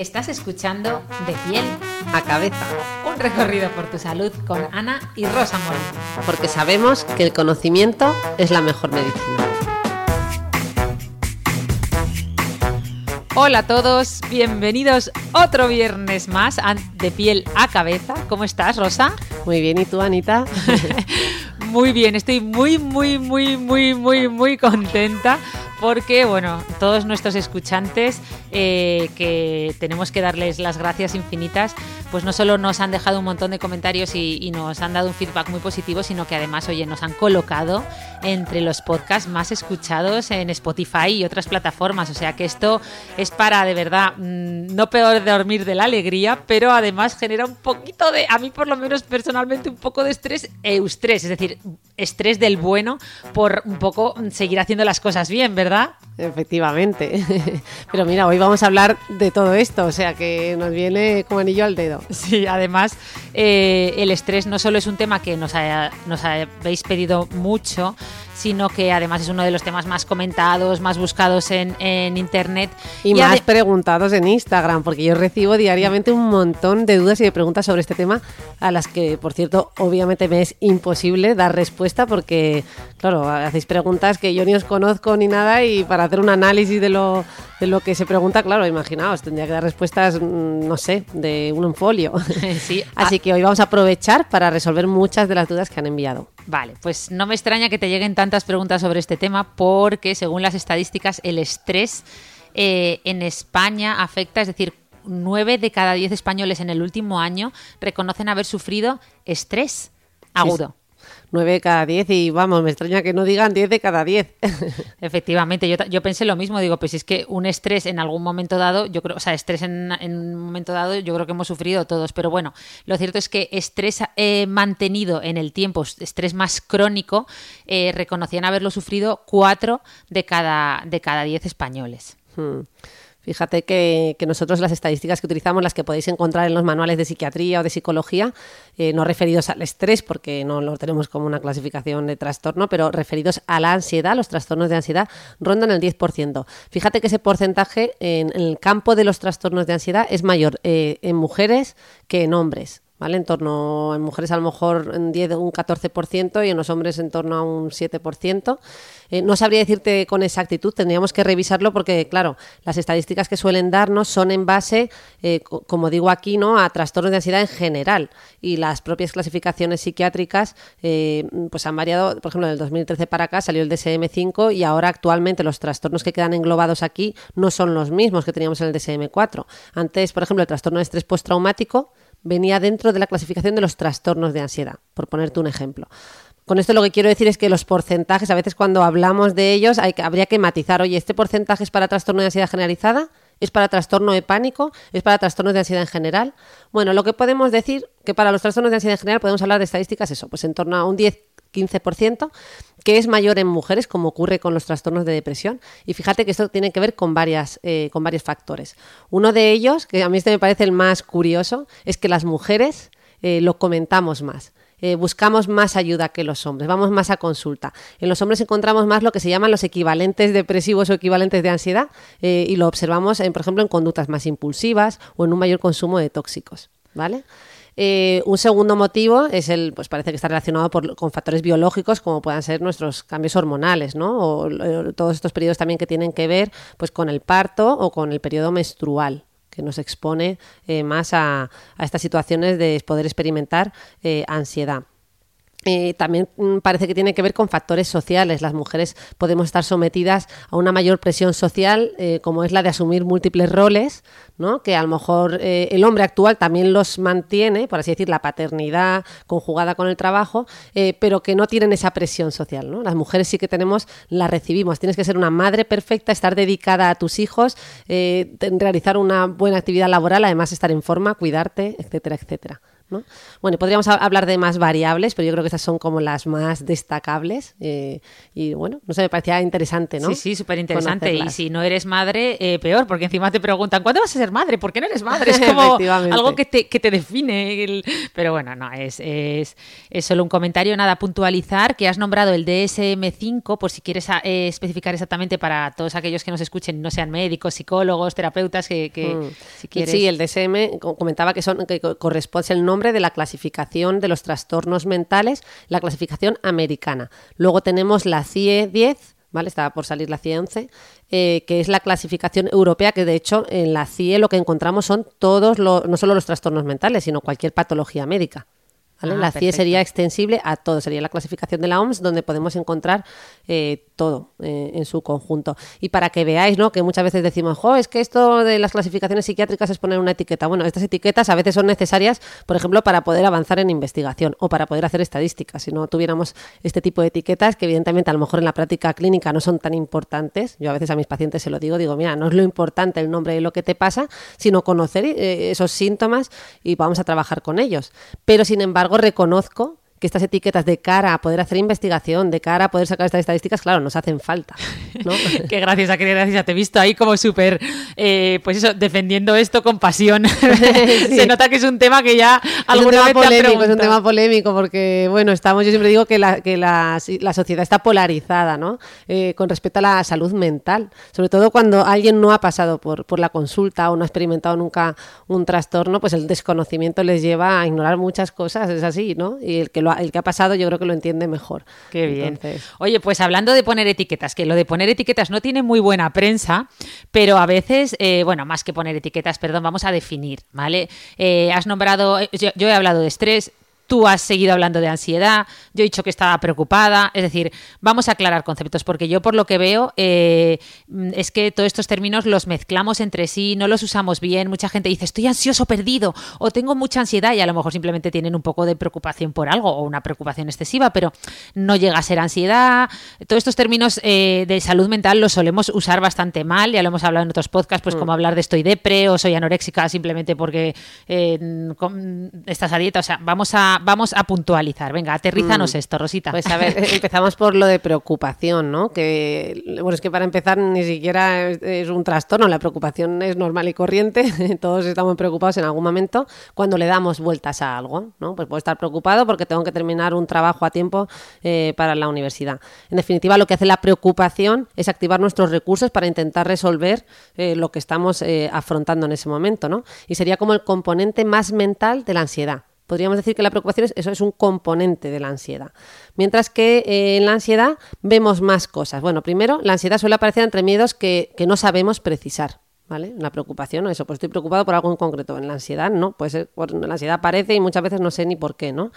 estás escuchando De piel a cabeza, un recorrido por tu salud con Ana y Rosa Molina. porque sabemos que el conocimiento es la mejor medicina. Hola a todos, bienvenidos otro viernes más a De piel a cabeza. ¿Cómo estás, Rosa? Muy bien, ¿y tú, Anita? Muy bien, estoy muy, muy, muy, muy, muy, muy contenta porque, bueno, todos nuestros escuchantes, eh, que tenemos que darles las gracias infinitas, pues no solo nos han dejado un montón de comentarios y, y nos han dado un feedback muy positivo, sino que además, oye, nos han colocado entre los podcasts más escuchados en Spotify y otras plataformas. O sea que esto es para, de verdad, mm, no peor dormir de la alegría, pero además genera un poquito de, a mí por lo menos personalmente, un poco de estrés, eustrés, es decir, estrés del bueno por un poco seguir haciendo las cosas bien, ¿verdad? ¿verdad? Efectivamente. Pero mira, hoy vamos a hablar de todo esto, o sea que nos viene como anillo al dedo. Sí, además eh, el estrés no solo es un tema que nos, ha- nos habéis pedido mucho, sino que además es uno de los temas más comentados, más buscados en, en internet. Y, más ade- preguntados en Instagram, porque yo recibo diariamente un montón de dudas y de preguntas sobre este tema, a las que, por cierto, obviamente me es imposible dar respuesta, porque, claro, hacéis preguntas que yo ni os conozco ni nada, y para hacer un análisis de lo, de lo que se pregunta, claro, imaginaos, tendría que dar respuestas, mm, no sé, de un folio. Sí, Así que hoy vamos a aprovechar para resolver muchas de las dudas que han enviado. Vale, pues no me extraña que te lleguen tantas preguntas sobre este tema porque según las estadísticas el estrés eh, en España afecta, es decir, 9 de cada 10 españoles en el último año reconocen haber sufrido estrés agudo. 9 de cada 10 y vamos, me extraña que no digan 10 de cada 10. Efectivamente, yo, yo pensé lo mismo, digo, pues si es que un estrés en algún momento dado, yo creo, o sea, estrés en, en un momento dado, yo creo que hemos sufrido todos, pero bueno, lo cierto es que estrés eh, mantenido en el tiempo, estrés más crónico, eh, reconocían haberlo sufrido cuatro de cada, de cada diez españoles. Hmm. Fíjate que, que nosotros las estadísticas que utilizamos, las que podéis encontrar en los manuales de psiquiatría o de psicología, eh, no referidos al estrés, porque no lo tenemos como una clasificación de trastorno, pero referidos a la ansiedad, los trastornos de ansiedad, rondan el 10%. Fíjate que ese porcentaje en, el campo de los trastornos de ansiedad es mayor eh, en mujeres que en hombres. ¿Vale? En torno, en mujeres a lo mejor en 10 un 14% y en los hombres en torno a un 7%. Eh, no sabría decirte con exactitud, tendríamos que revisarlo porque, claro, las estadísticas que suelen darnos son en base, eh, co- como digo aquí, ¿no? a trastornos de ansiedad en general. Y las propias clasificaciones psiquiátricas eh, pues han variado, por ejemplo, del 2013 para acá salió el DSM-5 y ahora actualmente los trastornos que quedan englobados aquí no son los mismos que teníamos en el DSM-4. Antes, por ejemplo, el trastorno de estrés postraumático venía dentro de la clasificación de los trastornos de ansiedad, por ponerte un ejemplo. Con esto lo que quiero decir es que los porcentajes, a veces cuando hablamos de ellos, hay habría que matizar, oye, ¿este porcentaje es para trastorno de ansiedad generalizada? ¿Es para trastorno de pánico? ¿Es para trastornos de ansiedad en general? Bueno, lo que podemos decir que para los trastornos de ansiedad en general podemos hablar de estadísticas, eso, pues en torno a un 10-15%, que es mayor en mujeres, como ocurre con los trastornos de depresión. Y fíjate que esto tiene que ver con, varias, eh, con varios factores. Uno de ellos, que a mí este me parece el más curioso, es que las mujeres eh, lo comentamos más. Eh, buscamos más ayuda que los hombres, vamos más a consulta. En los hombres encontramos más lo que se llaman los equivalentes depresivos o equivalentes de ansiedad y lo observamos, en, por ejemplo, en conductas más impulsivas o en un mayor consumo de tóxicos. ¿Vale? Eh, un segundo motivo es el, pues parece que está relacionado por- con factores biológicos como puedan ser nuestros cambios hormonales, ¿no? O, eh, todos estos periodos también que tienen que ver pues con el parto o con el periodo menstrual que nos expone eh, más a, estas situaciones de poder experimentar ansiedad. Eh, también mm, parece que tiene que ver con factores sociales. Las mujeres podemos estar sometidas a una mayor presión social, eh, como es la de asumir múltiples roles, ¿no? que a lo mejor eh, el hombre actual también los mantiene, por así decir, la paternidad conjugada con el trabajo, pero que no tienen esa presión social. ¿no? Las mujeres sí que tenemos, la recibimos. Tienes que ser una madre perfecta, estar dedicada a tus hijos, realizar una buena actividad laboral, además estar en forma, cuidarte, etcétera, etcétera. Bueno, podríamos hablar de más variables, pero yo creo que estas son como las más destacables. Eh, y bueno, no sé, me parecía interesante, ¿no? Sí, sí, súper interesante. Y si no eres madre, eh, peor, porque encima te preguntan, ¿cuándo vas a ser madre? ¿Por qué no eres madre? Es como algo que te, que te define. Pero bueno, no, es, es, es, solo un comentario, nada, puntualizar que has nombrado el DSM5, por si quieres eh, especificar exactamente para todos aquellos que nos escuchen, no sean médicos, psicólogos, terapeutas, que, mm. si quieres... Sí, el DSM comentaba que, son, que corresponde el nombre de la clasificación de los trastornos mentales, la clasificación americana. Luego tenemos la CIE 10, ¿vale? Estaba por salir la CIE 11, eh, que es la clasificación europea, que de hecho en la CIE lo que encontramos son todos, no solo los trastornos mentales, sino cualquier patología médica. Ah, la CIE sería extensible a todo, sería la clasificación de la OMS donde podemos encontrar eh, todo eh, en su conjunto. Y para que veáis, ¿no? Que muchas veces decimos, jo, es que esto de las clasificaciones psiquiátricas es poner una etiqueta. Bueno, estas etiquetas a veces son necesarias, por ejemplo, para poder avanzar en investigación o para poder hacer estadísticas. Si no tuviéramos este tipo de etiquetas, que evidentemente a lo mejor en la práctica clínica no son tan importantes, yo a veces a mis pacientes se lo digo, digo, mira, no es lo importante el nombre de lo que te pasa, sino conocer eh, esos síntomas y vamos a trabajar con ellos. Pero sin embargo, reconozco que estas etiquetas de cara a poder hacer investigación, de cara a poder sacar estas estadísticas, claro, nos hacen falta. ¿no? qué graciosa, qué graciosa. Te he visto ahí como súper, eh, pues eso, defendiendo esto con pasión. Se nota que es un tema que ya alguna vez polémico, Es un tema polémico porque, bueno, estamos, yo siempre digo que la, que la, la sociedad está polarizada, ¿no? Eh, con respecto a la salud mental. Sobre todo cuando alguien no ha pasado por, por la consulta o no ha experimentado nunca un trastorno, pues el desconocimiento les lleva a ignorar muchas cosas, es así, ¿no? Y el que lo el que ha pasado yo creo que lo entiende mejor. Qué bien. Oye, pues hablando de poner etiquetas, que lo de poner etiquetas no tiene muy buena prensa, pero a veces, eh, bueno, más que poner etiquetas, perdón, vamos a definir, ¿vale? Eh, has nombrado, eh, yo he hablado de estrés, tú has seguido hablando de ansiedad, yo he dicho que estaba preocupada, es decir, vamos a aclarar conceptos, porque yo por lo que veo eh, es que todos estos términos los mezclamos entre sí, no los usamos bien, mucha gente dice estoy ansioso perdido o tengo mucha ansiedad y a lo mejor simplemente tienen un poco de preocupación por algo o una preocupación excesiva, pero no llega a ser ansiedad. Todos estos términos eh, de salud mental los solemos usar bastante mal, ya lo hemos hablado en otros podcasts, pues mm. como hablar de estoy depre o soy anoréxica simplemente porque eh, estás a dieta, o sea, vamos a vamos a puntualizar. Venga, aterrízanos mm. esto, Rosita. Pues a ver, empezamos por lo de preocupación, ¿no? Que, bueno, es que para empezar ni siquiera es, un trastorno, la preocupación es normal y corriente, todos estamos preocupados en algún momento cuando le damos vueltas a algo, ¿no? Pues puedo estar preocupado porque tengo que terminar un trabajo a tiempo eh, para la universidad. En definitiva, lo que hace la preocupación es activar nuestros recursos para intentar resolver eh, lo que estamos eh, afrontando en ese momento, ¿no? Y sería como el componente más mental de la ansiedad. Podríamos decir que la preocupación es, eso es un componente de la ansiedad. Mientras que eh, en la ansiedad vemos más cosas. Bueno, primero, la ansiedad suele aparecer entre miedos que, no sabemos precisar. ¿Vale? La preocupación, eso, pues estoy preocupado por algo en concreto. En la ansiedad, no, pues la ansiedad aparece y muchas veces no sé ni por qué, ¿no?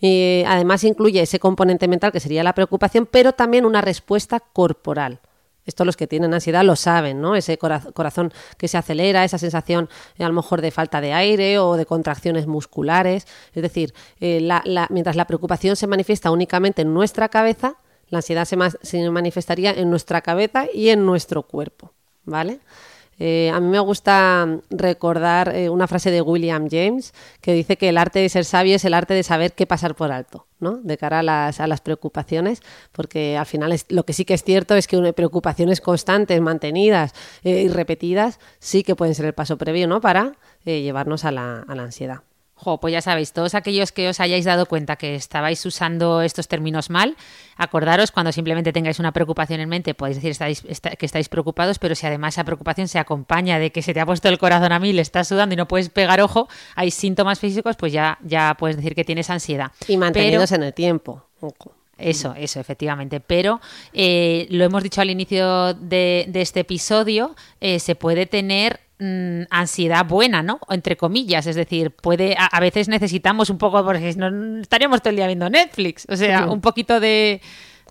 Y además incluye ese componente mental que sería la preocupación, pero también una respuesta corporal. Esto los que tienen ansiedad lo saben, ¿no? Ese corazón que se acelera, esa sensación eh, a lo mejor de falta de aire o de contracciones musculares. Es decir, eh, mientras la preocupación se manifiesta únicamente en nuestra cabeza, la ansiedad se, se manifestaría en nuestra cabeza y en nuestro cuerpo, ¿vale? Eh, a mí me gusta recordar eh, una frase de William James que dice que el arte de ser sabio es el arte de saber qué pasar por alto, ¿no? De cara a las, a las preocupaciones, porque al final lo que sí que es cierto es que preocupaciones constantes, mantenidas eh, y repetidas, sí que pueden ser el paso previo, ¿no? Para llevarnos a la, a la ansiedad pues ya sabéis, todos aquellos que os hayáis dado cuenta que estabais usando estos términos mal, acordaros cuando simplemente tengáis una preocupación en mente, podéis decir que estáis preocupados, pero si además esa preocupación se acompaña de que se te ha puesto el corazón a mil, estás sudando y no puedes pegar ojo, hay síntomas físicos, pues ya, ya puedes decir que tienes ansiedad. Y mantenidos en el tiempo. Eso, eso, efectivamente. Pero eh, lo hemos dicho al inicio de, este episodio, eh, se puede tener mm, ansiedad buena, ¿no? Entre comillas, es decir, puede a, veces necesitamos un poco porque no estaríamos todo el día viendo Netflix, o sea, un poquito de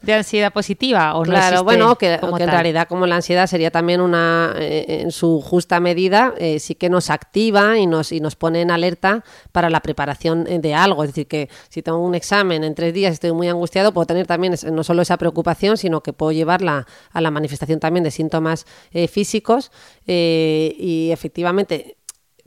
de ansiedad positiva o claro bueno que, en realidad como la ansiedad sería también una eh, en su justa medida eh, sí que nos activa y nos y nos pone en alerta para la preparación de algo. Es decir que si tengo un examen en tres días estoy muy angustiado puedo tener también no solo esa preocupación sino que puedo llevarla a la manifestación también de síntomas eh, físicos y efectivamente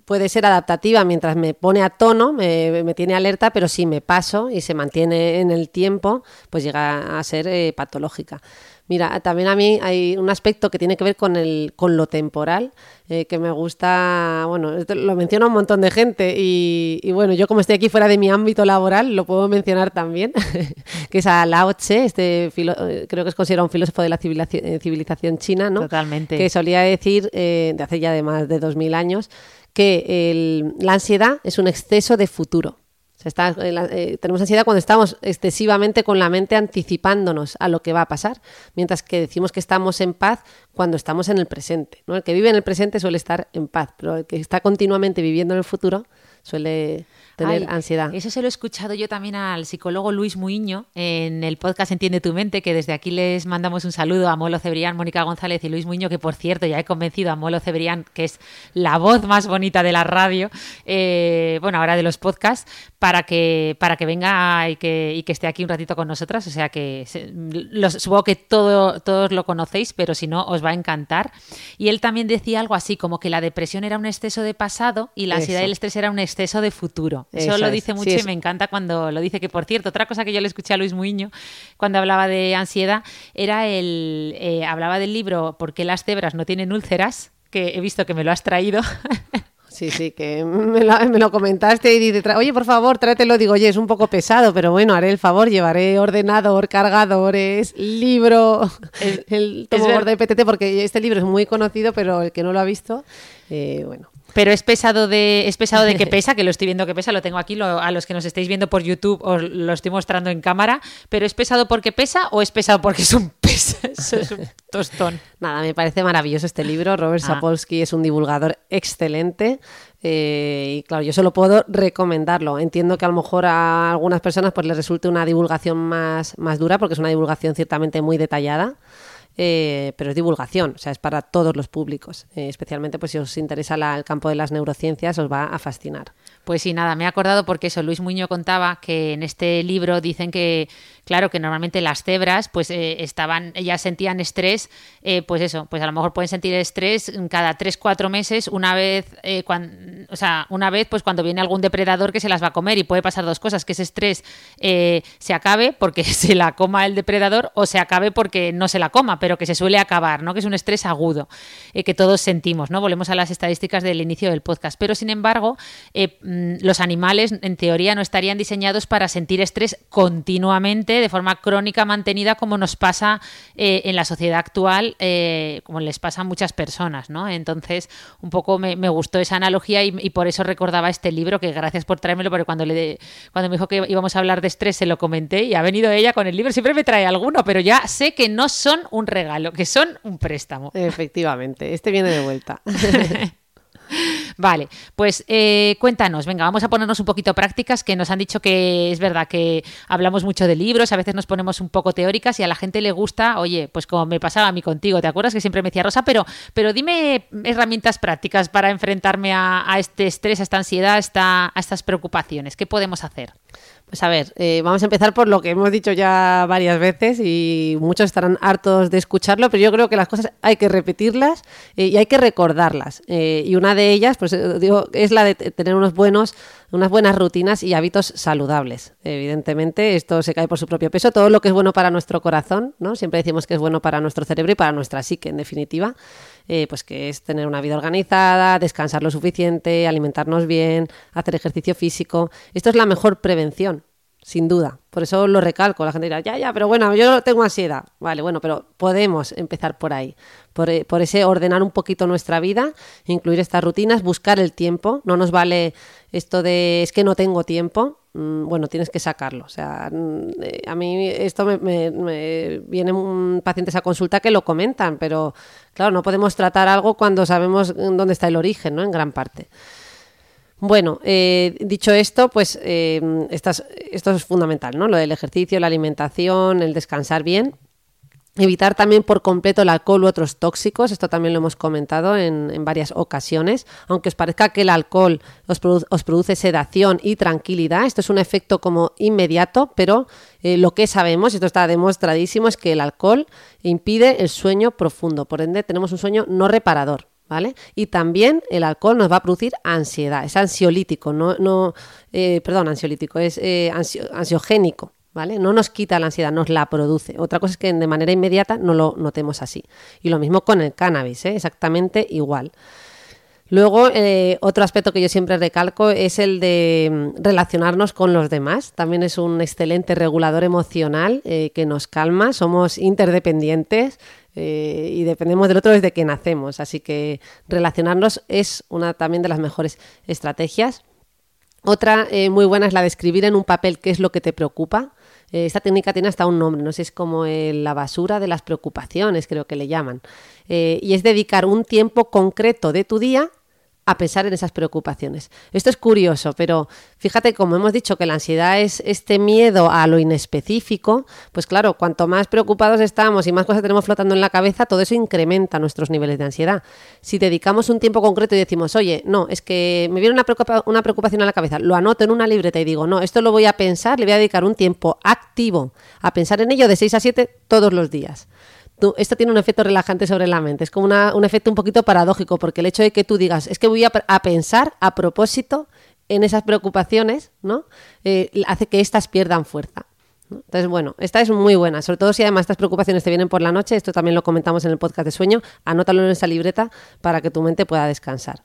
puede ser adaptativa mientras me pone a tono, me, tiene alerta, pero si me paso y se mantiene en el tiempo, pues llega a ser eh, patológica. Mira, también a mí hay un aspecto que tiene que ver con, el, con lo temporal, eh, que me gusta, bueno, lo menciona un montón de gente y, bueno, yo como estoy aquí fuera de mi ámbito laboral, lo puedo mencionar también, que es a Lao Tse, este eh, creo que es considerado un filósofo de la civilización, china, ¿no? Totalmente. Que solía decir, de hace ya de más de 2000 años, que la ansiedad es un exceso de futuro. está, eh, tenemos ansiedad cuando estamos excesivamente con la mente anticipándonos a lo que va a pasar, mientras que decimos que estamos en paz cuando estamos en el presente. ¿no? El que vive en el presente suele estar en paz, pero el que está continuamente viviendo en el futuro suele tener ansiedad. Eso se lo he escuchado yo también al psicólogo Luis Muiño en el podcast Entiende tu mente, que desde aquí les mandamos un saludo a Molo Cebrián, Mónica González y Luis Muiño, que por cierto ya he convencido a Molo Cebrián, que es la voz más bonita de la radio, eh, bueno, ahora de los podcasts, para que, para que venga y que, y que esté aquí un ratito con nosotras. O sea que los, supongo que todo, todos lo conocéis, pero si no, os va a encantar. Y él también decía algo así, como que la depresión era un exceso de pasado y la ansiedad y el estrés era un exceso de futuro. Eso, lo dice mucho y me encanta cuando lo dice. Que por cierto, otra cosa que yo le escuché a Luis Muiño cuando hablaba de ansiedad era el. Eh, hablaba del libro ¿Por qué las cebras no tienen úlceras? que he visto que me lo has traído. Sí, sí, que me lo, comentaste y dice, oye, por favor, tráetelo. Digo, oye, es un poco pesado, pero bueno, haré el favor, llevaré ordenador, cargadores, libro, el tomador de PTT, porque este libro es muy conocido, pero el que no lo ha visto, eh, bueno. Pero es pesado de es pesado de que pesa, que lo estoy viendo que pesa, lo tengo aquí, a los que nos estéis viendo por YouTube os lo estoy mostrando en cámara, pero ¿es pesado porque pesa o es pesado porque es un es un tostón. Nada, me parece maravilloso este libro. Robert ah. Sapolsky es un divulgador excelente. Eh, y claro, yo solo puedo recomendarlo. Entiendo que a lo mejor a algunas personas pues les resulte una divulgación más, más dura, porque es una divulgación ciertamente muy detallada. Eh, pero es divulgación, o sea, es para todos los públicos. Eh, especialmente pues si os interesa el campo de las neurociencias, os va a fascinar. Pues sí, nada, me he acordado porque eso, Luis Muñoz contaba que en este libro dicen que, claro, que normalmente las cebras, pues eh, estaban, ellas sentían estrés, eh, pues eso, pues a lo mejor pueden sentir estrés cada tres, cuatro meses, una vez, eh, o sea, una vez, pues cuando viene algún depredador que se las va a comer y puede pasar dos cosas, que ese estrés se acabe porque se la coma el depredador o se acabe porque no se la coma, pero que se suele acabar, ¿no? Que es un estrés agudo que todos sentimos, ¿no? Volvemos a las estadísticas del inicio del podcast, pero sin embargo, los animales en teoría no estarían diseñados para sentir estrés continuamente, de forma crónica mantenida, como nos pasa eh, en la sociedad actual, eh, como les pasa a muchas personas, ¿no? Entonces, un poco me, gustó esa analogía y, por eso recordaba este libro, que gracias por traérmelo, porque cuando, le, cuando me dijo que íbamos a hablar de estrés se lo comenté y ha venido ella con el libro, siempre me trae alguno, pero ya sé que no son un regalo, que son un préstamo. Efectivamente, este viene de vuelta. Vale, pues eh, cuéntanos, venga, vamos a ponernos un poquito prácticas, que nos han dicho que es verdad que hablamos mucho de libros, a veces nos ponemos un poco teóricas y a la gente le gusta, oye, pues como me pasaba a mí contigo, ¿te acuerdas que siempre me decía Rosa? Pero, pero dime herramientas prácticas para enfrentarme a, este estrés, a esta ansiedad, a estas preocupaciones. ¿Qué podemos hacer? Pues eh, vamos a empezar por lo que hemos dicho ya varias veces y muchos estarán hartos de escucharlo, pero yo creo que las cosas hay que repetirlas eh, y hay que recordarlas. Eh, y una de ellas, pues digo, es la de tener unos buenos, unas buenas rutinas y hábitos saludables. Evidentemente, esto se cae por su propio peso. Todo lo que es bueno para nuestro corazón, ¿no? Siempre decimos que es bueno para nuestro cerebro y para nuestra psique, en definitiva. Eh, pues que es tener una vida organizada, descansar lo suficiente, alimentarnos bien, hacer ejercicio físico. Esto es la mejor prevención, sin duda. Por eso lo recalco. La gente dirá, ya, ya, pero bueno, yo tengo ansiedad. Vale, bueno, pero podemos empezar por ahí. Por, eh, por, ese ordenar un poquito nuestra vida, incluir estas rutinas, buscar el tiempo. No nos vale esto de es que no tengo tiempo. mm, bueno, tienes que sacarlo. O sea, mm, eh, a mí esto me, me, me vienen pacientes a consulta que lo comentan, pero claro, no podemos tratar algo cuando sabemos dónde está el origen, ¿no? En gran parte. Bueno, eh, dicho esto, pues eh, esto es fundamental, ¿no? Lo del ejercicio, la alimentación, el descansar bien. Evitar también por completo el alcohol u otros tóxicos, esto también lo hemos comentado en, en varias ocasiones. Aunque os parezca que el alcohol os, os produce sedación y tranquilidad, esto es un efecto como inmediato, pero eh, lo que sabemos, esto está demostradísimo, es que el alcohol impide el sueño profundo, por ende tenemos un sueño no reparador. ¿Vale? Y también el alcohol nos va a producir ansiedad, es ansiolítico, no, no eh, perdón, ansiolítico, es eh, ansio- ansiogénico, ¿vale? No nos quita la ansiedad, nos la produce. Otra cosa es que de manera inmediata no lo notemos así. Y lo mismo con el cannabis, ¿eh? exactamente igual. Luego, otro aspecto que yo siempre recalco es el de mm, relacionarnos con los demás. También es un excelente regulador emocional que nos calma. Somos interdependientes eh, y dependemos del otro desde que nacemos. Así que relacionarnos es una también de las mejores estrategias. Otra eh, muy buena es la de escribir en un papel qué es lo que te preocupa. Eh, esta técnica tiene hasta un nombre, no sé, es como la basura de las preocupaciones, creo que le llaman. Y es dedicar un tiempo concreto de tu día a pensar en esas preocupaciones. Esto es curioso, pero fíjate, como hemos dicho que la ansiedad es este miedo a lo inespecífico, pues claro, cuanto más preocupados estamos y más cosas tenemos flotando en la cabeza, todo eso incrementa nuestros niveles de ansiedad. Si dedicamos un tiempo concreto y decimos, oye, no, es que me viene una, preocupa- una preocupación a la cabeza, lo anoto en una libreta y digo, no, esto lo voy a pensar, le voy a dedicar un tiempo activo a pensar en ello de 6 a 7 todos los días. Esto tiene un efecto relajante sobre la mente. Es como una- un efecto un poquito paradójico, porque el hecho de que tú digas, es que voy a, pensar a propósito en esas preocupaciones, ¿no? Eh, hace que éstas pierdan fuerza. Entonces, bueno, esta es muy buena, sobre todo si además estas preocupaciones te vienen por la noche, esto también lo comentamos en el podcast de sueño, anótalo en esa libreta para que tu mente pueda descansar.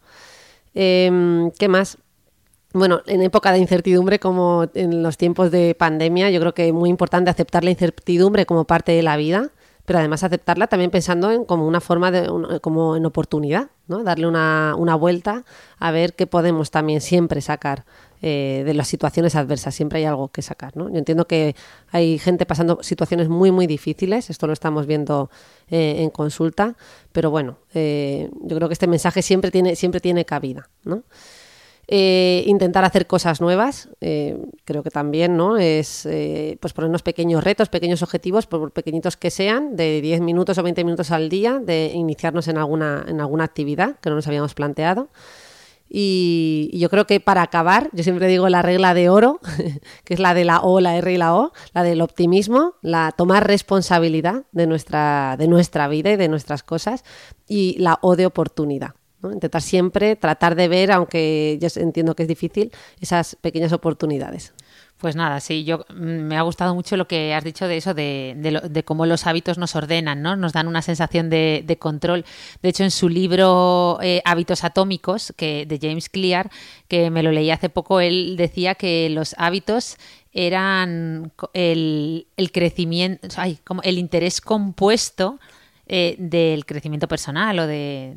Em, ¿Qué más? Bueno, en época de incertidumbre, como en los tiempos de pandemia, yo creo que es muy importante aceptar la incertidumbre como parte de la vida, pero además aceptarla también pensando en como una forma de, como en oportunidad, ¿no? Darle una, una vuelta a ver qué podemos también siempre sacar eh, de las situaciones adversas. Siempre hay algo que sacar, ¿no? Yo entiendo que hay gente pasando situaciones muy, muy difíciles. Esto lo estamos viendo eh, en consulta, pero bueno, eh, yo creo que este mensaje siempre tiene, siempre tiene cabida, ¿no? Eh, intentar hacer cosas nuevas, eh, creo que también, ¿no? Es eh, pues ponernos pequeños retos, pequeños objetivos, por pequeñitos que sean, de 10 minutos o 20 minutos al día, de iniciarnos en alguna, en alguna actividad que no nos habíamos planteado. Y, yo creo que para acabar, yo siempre digo la regla de oro, que es la de la O, la R y la O, la del optimismo, la tomar responsabilidad de nuestra, de nuestra vida y de nuestras cosas, y la O de oportunidad. Intentar siempre tratar de ver, aunque yo entiendo que es difícil, esas pequeñas oportunidades. Pues nada, sí, yo mm, me ha gustado mucho lo que has dicho de eso, de, de, cómo los hábitos nos ordenan, ¿no? Nos dan una sensación de, de control. De hecho, en su libro eh, Hábitos Atómicos, que, de James Clear, que me lo leí hace poco, él decía que los hábitos eran el, el crecimiento, ay, como el interés compuesto eh, del crecimiento personal o de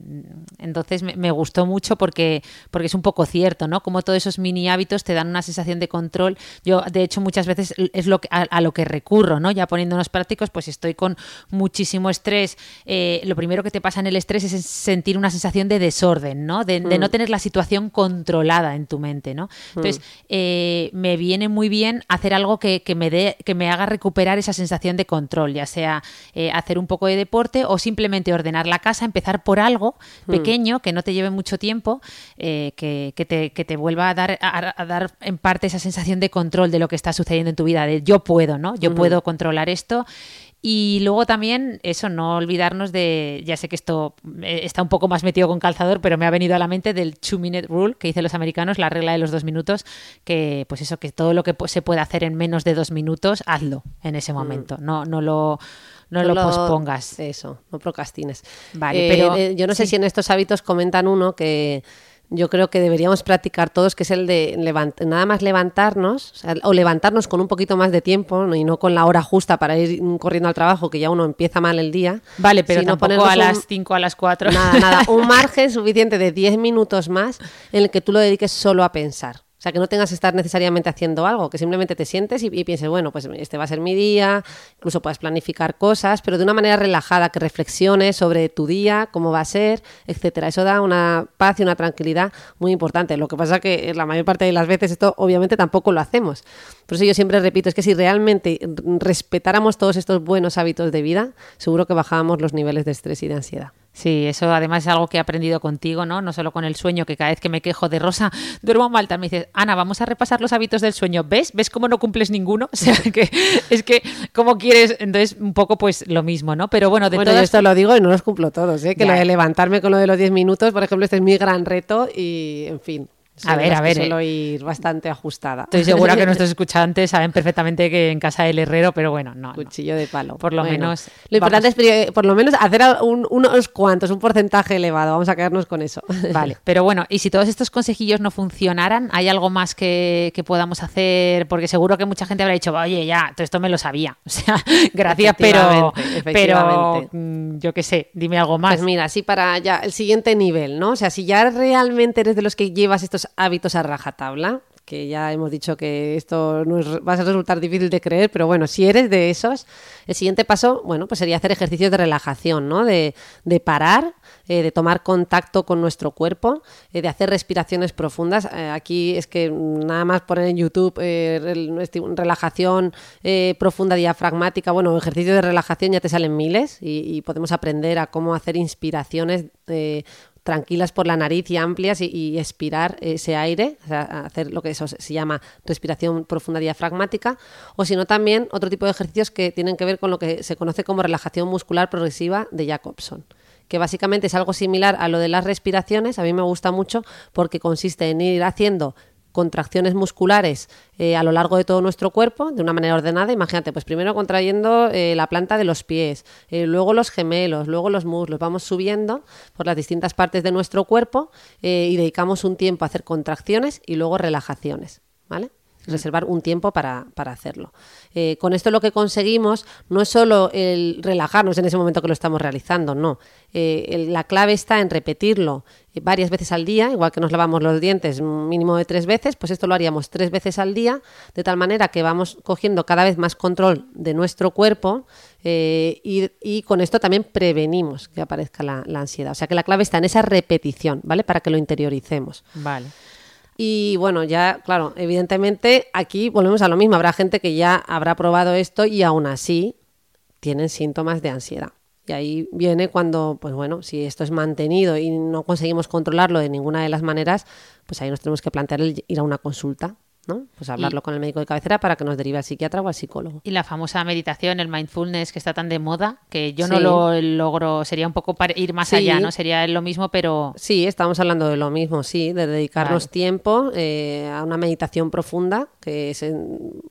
entonces me, me gustó mucho porque porque es un poco cierto no como todos esos mini hábitos te dan una sensación de control. Yo de hecho muchas veces es lo que, a, a lo que recurro no ya poniéndonos prácticos pues estoy con muchísimo estrés. Eh, lo primero que te pasa en el estrés es sentir una sensación de desorden no de, de no tener la situación controlada en tu mente no entonces eh, me viene muy bien hacer algo que, que me dé que me haga recuperar esa sensación de control ya sea eh, hacer un poco de deporte o simplemente ordenar la casa, empezar por algo pequeño que no te lleve mucho tiempo, eh, que, que, te, que, te, vuelva a dar, a, a, dar en parte esa sensación de control de lo que está sucediendo en tu vida, de yo puedo, ¿no? Yo uh -huh. puedo controlar esto. Y luego también, eso, no olvidarnos de, ya sé que esto está un poco más metido con calzador, pero me ha venido a la mente del two minute rule que dicen los americanos, la regla de los dos minutos, que pues eso, que todo lo que se puede hacer en menos de dos minutos, hazlo en ese momento. Mm. No, no lo no, no lo, pospongas. Eso, no procrastines. Vale, eh, pero eh, yo no sé si en estos hábitos comentan uno que yo creo que deberíamos practicar todos, que es el de levant nada más levantarnos, o, sea, o, levantarnos con un poquito más de tiempo ¿no? y no con la hora justa para ir corriendo al trabajo, que ya uno empieza mal el día. Vale, pero no tampoco a las 5 a las 4. Nada, nada, un margen suficiente de 10 minutos más en el que tú lo dediques solo a pensar. O sea, que no tengas que estar necesariamente haciendo algo, que simplemente te sientes y, pienses, bueno, pues este va a ser mi día, incluso puedes planificar cosas, pero de una manera relajada, que reflexiones sobre tu día, cómo va a ser, etcétera. Eso da una paz y una tranquilidad muy importante. Lo que pasa que la mayor parte de las veces esto obviamente tampoco lo hacemos. Por eso yo siempre repito, es que si realmente respetáramos todos estos buenos hábitos de vida, seguro que bajábamos los niveles de estrés y de ansiedad. Sí, eso además es algo que he aprendido contigo, ¿no? No solo con el sueño, que cada vez que me quejo de Rosa, duermo mal, también dices, Ana, vamos a repasar los hábitos del sueño. ¿Ves? ¿Ves cómo no cumples ninguno? O sea, que es que, ¿cómo quieres? Entonces, un poco pues lo mismo, ¿no? Pero bueno, de bueno, yo esto lo digo y no los cumplo todos, ¿eh? Que lo de levantarme con lo de los 10 minutos, por ejemplo, este es mi gran reto y, en fin, a ver, a ver. Suelo eh. ir bastante ajustada. Estoy segura que nuestros escuchantes saben perfectamente que en casa del herrero, pero bueno, no. Cuchillo de palo. Por lo menos. Lo importante es, por lo menos, hacer unos cuantos, un porcentaje elevado. Vamos a quedarnos con eso. Vale, pero bueno, y si todos estos consejillos no funcionaran, ¿hay algo más que, podamos hacer? Porque seguro que mucha gente habrá dicho, oye, ya, todo esto me lo sabía. O sea, gracias, pero, pero mm, yo qué sé, dime algo más. Pues mira, sí, para ya el siguiente nivel, ¿no? O sea, si ya realmente eres de los que llevas estos hábitos a rajatabla, que ya hemos dicho que esto no va a resultar difícil de creer, pero bueno, si eres de esos, el siguiente paso, bueno, pues sería hacer ejercicios de relajación, ¿no? De, parar, eh, de tomar contacto con nuestro cuerpo, eh, de hacer respiraciones profundas. Eh, aquí es que nada más poner en YouTube relajación profunda diafragmática, bueno, ejercicio de relajación ya te salen miles y, y podemos aprender a cómo hacer inspiraciones tranquilas por la nariz y amplias y, expirar ese aire, hacer lo que eso se llama respiración profunda diafragmática, o sino también otro tipo de ejercicios que tienen que ver con lo que se conoce como relajación muscular progresiva de Jacobson que básicamente es algo similar a lo de las respiraciones, a mí me gusta mucho porque consiste en ir haciendo contracciones musculares eh, a lo largo de todo nuestro cuerpo de una manera ordenada. Imagínate, pues primero contrayendo eh, la planta de los pies, eh, luego los gemelos, luego los muslos, vamos subiendo por las distintas partes de nuestro cuerpo y dedicamos un tiempo a hacer contracciones y luego relajaciones, ¿vale? Reservar un tiempo para, hacerlo. Eh, con esto lo que conseguimos no es solo el relajarnos en ese momento que lo estamos realizando, no. Eh, la clave está en repetirlo eh, varias veces al día, igual que nos lavamos los dientes mínimo de tres veces, pues esto lo haríamos tres veces al día, de tal manera que vamos cogiendo cada vez más control de nuestro cuerpo y, con esto también prevenimos que aparezca la, la ansiedad. O sea que la clave está en esa repetición, ¿vale? Para que lo interioricemos. Vale. Y bueno, ya, claro, evidentemente aquí volvemos a lo mismo. Habrá gente que ya habrá probado esto y aún así tienen síntomas de ansiedad. Y ahí viene cuando, pues bueno, si esto es mantenido y no conseguimos controlarlo de ninguna de las maneras, pues ahí nos tenemos que plantear el ir a una consulta ¿no? Pues hablarlo con el médico de cabecera para que nos derive al psiquiatra o al psicólogo. Y la famosa meditación, el mindfulness que está tan de moda, que yo no lo logro, sería un poco para ir más allá, ¿no? Sería lo mismo, pero... Sí, estamos hablando de lo mismo, sí, de dedicarnos tiempo eh, a una meditación profunda, que es,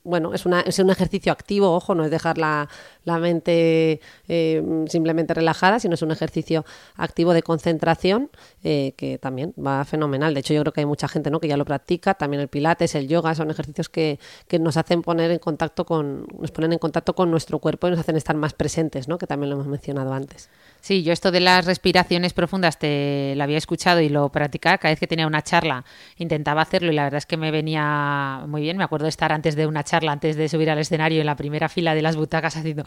bueno, es, una, es un ejercicio activo, ojo, no es dejar la, la mente eh, simplemente relajada, sino es un ejercicio activo de concentración eh, que también va fenomenal. De hecho, yo creo que hay mucha gente ¿no? que ya lo practica, también el pilates, el yoga, son ejercicios que, que nos hacen poner en contacto con, nos ponen en contacto con nuestro cuerpo y nos hacen estar más presentes, ¿no? que también lo hemos mencionado antes. Sí, yo esto de las respiraciones profundas te lo había escuchado y lo practicaba cada vez que tenía una charla. Intentaba hacerlo y la verdad es que me venía muy bien. Me acuerdo de estar antes de una charla, antes de subir al escenario en la primera fila de las butacas haciendo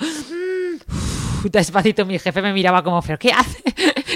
despacito mi jefe me miraba como, ¿pero qué hace?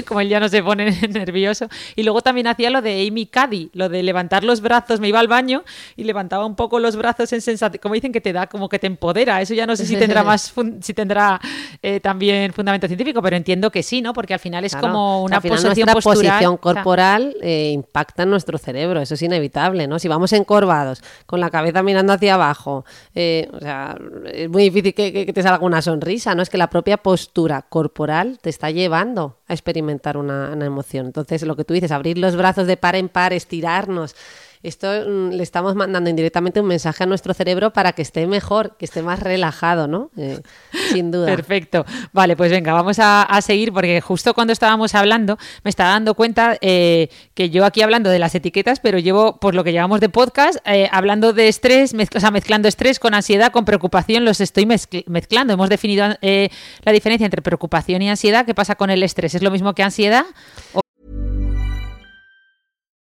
Como él ya no se pone nervioso. Y luego también hacía lo de Amy Cuddy, lo de levantar los brazos, me iba al baño y levantaba un poco los brazos en sensación, como dicen que te da, como que te empodera. Eso ya no sé si tendrá más, si tendrá eh, también fundamento científico, pero entiendo que sí, ¿no? Porque al final es como una posición, posición corporal eh, impacta en nuestro cerebro, eso es inevitable, ¿no? Si vamos encorvados, con la cabeza mirando hacia abajo, eh, o sea, es muy difícil que, que, te salga una sonrisa, ¿no? Es que la propia postura corporal te está llevando a experimentar una, una emoción. Entonces, lo que tú dices, abrir los brazos de par en par, estirarnos, esto mm, le estamos mandando indirectamente un mensaje a nuestro cerebro para que esté mejor, que esté más relajado, ¿no? Eh, sin duda. Perfecto. Vale, pues venga, vamos a, seguir porque justo cuando estábamos hablando me estaba dando cuenta eh, que yo aquí hablando de las etiquetas, pero llevo, por lo que llevamos de podcast, eh, hablando de estrés, o sea, mezclando estrés con ansiedad, con preocupación, los estoy mezclando. Hemos definido la diferencia entre preocupación y ansiedad. ¿Qué pasa con el estrés? ¿Es lo mismo que ansiedad?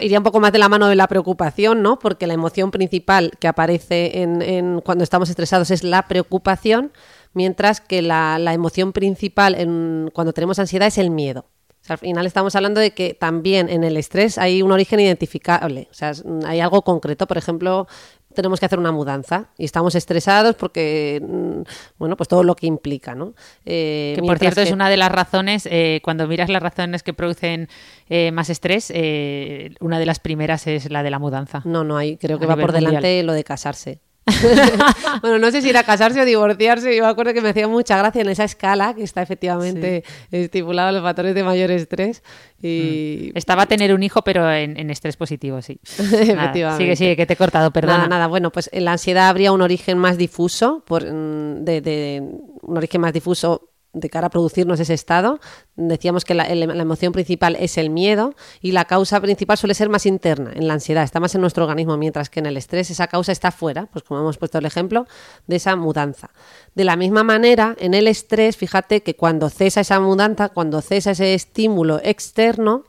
iría un poco más de la mano de la preocupación, ¿no? Porque la emoción principal que aparece en, cuando estamos estresados es la preocupación, mientras que la, emoción principal en, cuando tenemos ansiedad es el miedo. Al final estamos hablando de que también en el estrés hay un origen identificable. O sea, es- hay algo concreto. Por ejemplo, tenemos que hacer una mudanza y estamos estresados porque, mm, bueno, pues todo lo que implica, ¿no? Eh, Que por cierto es una de las razones, eh, cuando miras las razones que producen eh, más estrés, eh, una de las primeras es la de la mudanza. No, no hay, creo que A va por delante lo de casarse. bueno, no sé si era casarse o divorciarse. Yo me acuerdo que me hacía mucha gracia en esa escala que está efectivamente estipulado los factores de mayor estrés. Y Estaba a tener un hijo, pero en, en estrés positivo, sí. Nada, Efectivamente. sigue, sigue, que te he cortado, perdona. Nada, nada. Bueno, pues en la ansiedad habría un origen más difuso, por, mm, de, de- un origen más difuso de cara a producirnos ese estado. Decíamos que la, la emoción principal es el miedo y la causa principal suele ser más interna, en la ansiedad, está más en nuestro organismo, mientras que en el estrés esa causa está fuera, pues como hemos puesto el ejemplo de esa mudanza. De la misma manera, en el estrés, fíjate que cuando cesa esa mudanza, cuando cesa ese estímulo externo,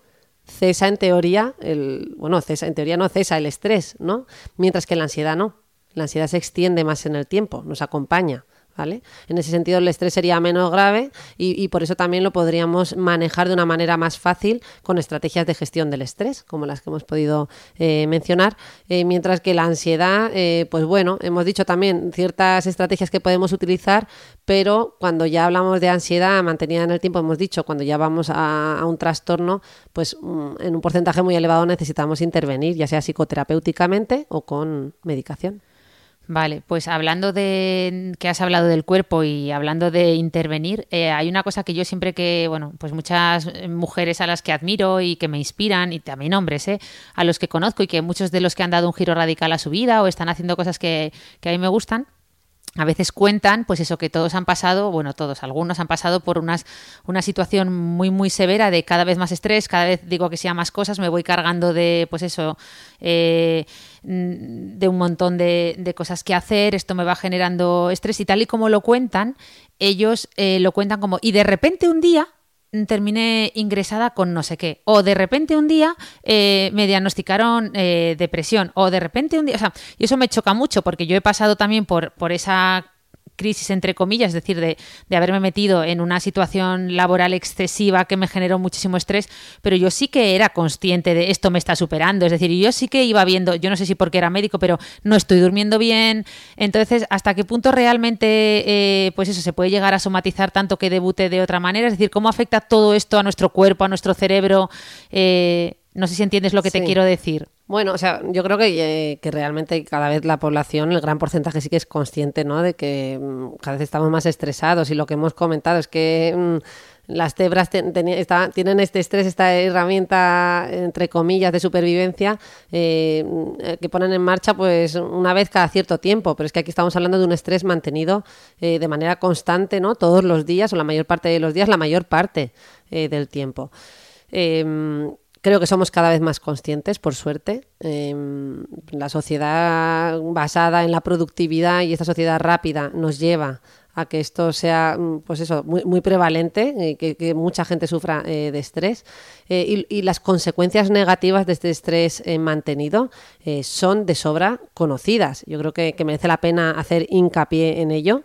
cesa en teoría el bueno cesa en teoría no cesa el estrés no mientras que la ansiedad no la ansiedad se extiende más en el tiempo nos acompaña ¿Vale? En ese sentido el estrés sería menos grave y, por eso también lo podríamos manejar de una manera más fácil con estrategias de gestión del estrés, como las que hemos podido eh, mencionar, eh, mientras que la ansiedad, eh, pues bueno, hemos dicho también ciertas estrategias que podemos utilizar, pero cuando ya hablamos de ansiedad mantenida en el tiempo, hemos dicho, cuando ya vamos a, a un trastorno, pues mm, en un porcentaje muy elevado necesitamos intervenir, ya sea psicoterapéuticamente o con medicación. Vale, pues hablando de que has hablado del cuerpo y hablando de intervenir, eh, hay una cosa que yo siempre que, bueno, pues muchas eh, mujeres a las que admiro y que me inspiran, y también hombres, eh, a los que conozco y que muchos de los que han dado un giro radical a su vida o están haciendo cosas que, que a mí me gustan, a veces cuentan, pues eso, que todos han pasado, bueno, todos, algunos han pasado por unas, una situación muy, muy severa de cada vez más estrés, cada vez digo que sea más cosas, me voy cargando de, pues eso, eh, mm, de un montón de, cosas que hacer, esto me va generando estrés y tal y como lo cuentan, ellos eh, lo cuentan como, y de repente un día terminé ingresada con no sé qué. O de repente un día eh, me diagnosticaron eh, depresión. O de repente un día. O sea, y eso me choca mucho porque yo he pasado también por, por esa crisis entre comillas, es decir, de, de, haberme metido en una situación laboral excesiva que me generó muchísimo estrés, pero yo sí que era consciente de esto me está superando, es decir, yo sí que iba viendo, yo no sé si porque era médico, pero no estoy durmiendo bien, entonces, ¿hasta qué punto realmente, eh, pues eso, se puede llegar a somatizar tanto que debute de otra manera? Es decir, ¿cómo afecta todo esto a nuestro cuerpo, a nuestro cerebro? Eh, no sé si entiendes lo que Sí. te quiero decir. Bueno, o sea, yo creo que, eh, que realmente cada vez la población, el gran porcentaje sí que es consciente, ¿no? De que mm, cada vez estamos más estresados y lo que hemos comentado es que mm, las cebras tienen este estrés, esta herramienta, entre comillas, de supervivencia eh, mm, que ponen en marcha pues una vez cada cierto tiempo, pero es que aquí estamos hablando de un estrés mantenido eh, de manera constante, ¿no? Todos los días o la mayor parte de los días, la mayor parte del tiempo. Em, Creo que somos cada vez más conscientes, por suerte. Eh, la sociedad basada en la productividad y esta sociedad rápida nos lleva a que esto sea, pues eso, muy, prevalente, eh, que, mucha gente sufra eh, de estrés. Eh, y, las consecuencias negativas de este estrés eh, mantenido son de sobra conocidas. Yo creo que, que, merece la pena hacer hincapié en ello,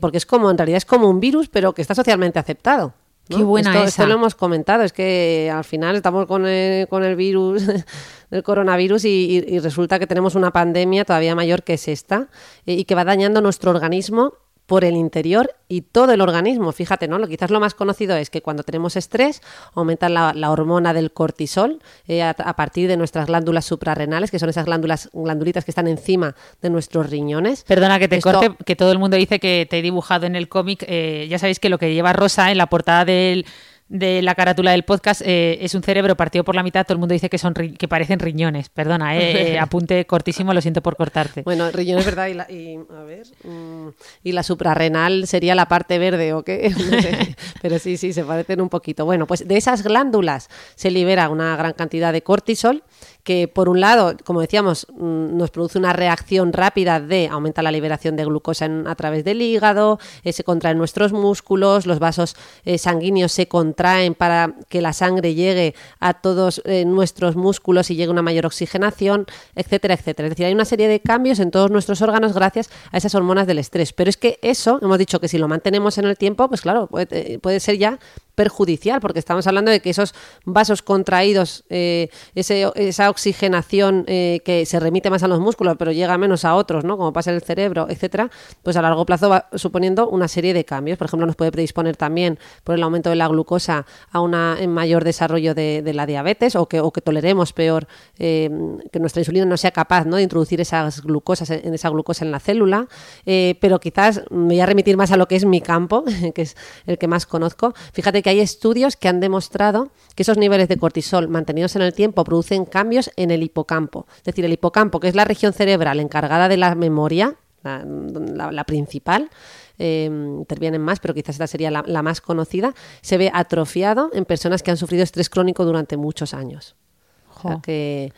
porque es como, en realidad es como un virus, pero que está socialmente aceptado. ¿No? Qué buena esto, esa. esto, lo hemos comentado, es que al final estamos con el, con el virus del coronavirus y, y, y, resulta que tenemos una pandemia todavía mayor que es esta eh, y que va dañando nuestro organismo por el interior y todo el organismo. Fíjate, ¿no? Lo, quizás lo más conocido es que cuando tenemos estrés aumenta la, hormona del cortisol eh, a, partir de nuestras glándulas suprarrenales, que son esas glándulas glandulitas que están encima de nuestros riñones. Perdona que te corte, que todo el mundo dice que te he dibujado en el cómic. Eh, ya sabéis que lo que lleva Rosa en la portada del de la carátula del podcast eh, es un cerebro partido por la mitad. Todo el mundo dice que son que parecen riñones. Perdona, eh, eh, apunte cortísimo, lo siento por cortarte. Bueno, riñones, ¿verdad? Y la, y, a ver, mm, y la suprarrenal sería la parte verde o qué. Pero sí, sí, se parecen un poquito. Bueno, pues de esas glándulas se libera una gran cantidad de cortisol que por un lado, como decíamos, mm, nos produce una reacción rápida de aumenta la liberación de glucosa a través del hígado, eh, se contraen nuestros músculos, los vasos eh, sanguíneos se contraen para que la sangre llegue a todos eh, nuestros músculos y llegue una mayor oxigenación, etcétera, etcétera. Es decir, hay una serie de cambios en todos nuestros órganos gracias a esas hormonas del estrés. Pero es que eso, hemos dicho que si lo mantenemos en el tiempo, pues claro, puede, puede ser ya perjudicial, porque estamos hablando de que esos vasos contraídos, eh, esa oxigenación eh, que se remite más a los músculos, pero llega menos a otros, ¿no? Como pasa en el cerebro, etcétera, pues a largo plazo va suponiendo una serie de cambios. Por ejemplo, nos puede predisponer también por el aumento de la glucosa a un mayor desarrollo de, la diabetes o que, o que toleremos peor eh, que nuestra insulina no sea capaz ¿no? de introducir esas glucosas en esa glucosa en la célula. pero quizás me voy a remitir más a lo que es mi campo, que es el que más conozco. Fíjate que hay estudios que han demostrado que esos niveles de cortisol mantenidos en el tiempo producen cambios en el hipocampo. Es decir, el hipocampo, que es la región cerebral encargada de la memoria, la, principal, eh, intervienen más, pero quizás esta sería la, más conocida, se ve atrofiado en personas que han sufrido estrés crónico durante muchos años. que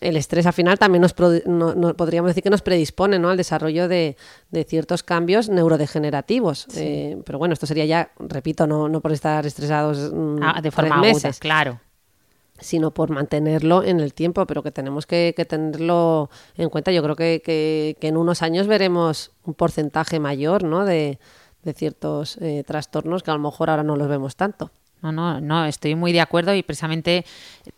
el estrés al final también nos, podríamos decir que nos predispone ¿no? al desarrollo de, ciertos cambios neurodegenerativos. Eh, pero bueno, esto sería ya, repito, no, no por estar estresados mm, ah, de forma meses, claro sino por mantenerlo en el tiempo, pero que tenemos que, tenerlo en cuenta. Yo creo que, que, en unos años veremos un porcentaje mayor ¿no? de, de ciertos eh, trastornos que a lo mejor ahora no los vemos tanto. No, no, no, estoy muy de acuerdo y precisamente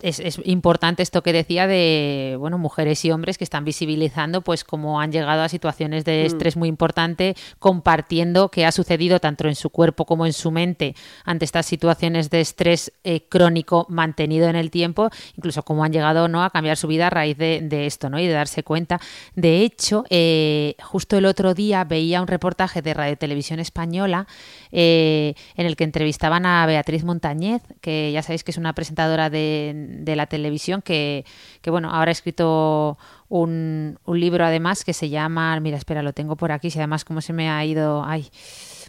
es, importante esto que decía de, bueno, mujeres y hombres que están visibilizando pues cómo han llegado a situaciones de mm. estrés muy importante, compartiendo qué ha sucedido tanto en su cuerpo como en su mente ante estas situaciones de estrés eh, crónico mantenido en el tiempo, incluso cómo han llegado ¿no? a cambiar su vida a raíz de, esto ¿no? y de darse cuenta. De hecho, eh, justo el otro día veía un reportaje de Radio Televisión Española eh, en el que entrevistaban a Beatriz Montañez, que ya sabéis que es una presentadora de, la televisión, que, bueno, ahora ha escrito un, un, libro además que se llama, mira, espera, lo tengo por aquí, si además cómo se me ha ido, ay,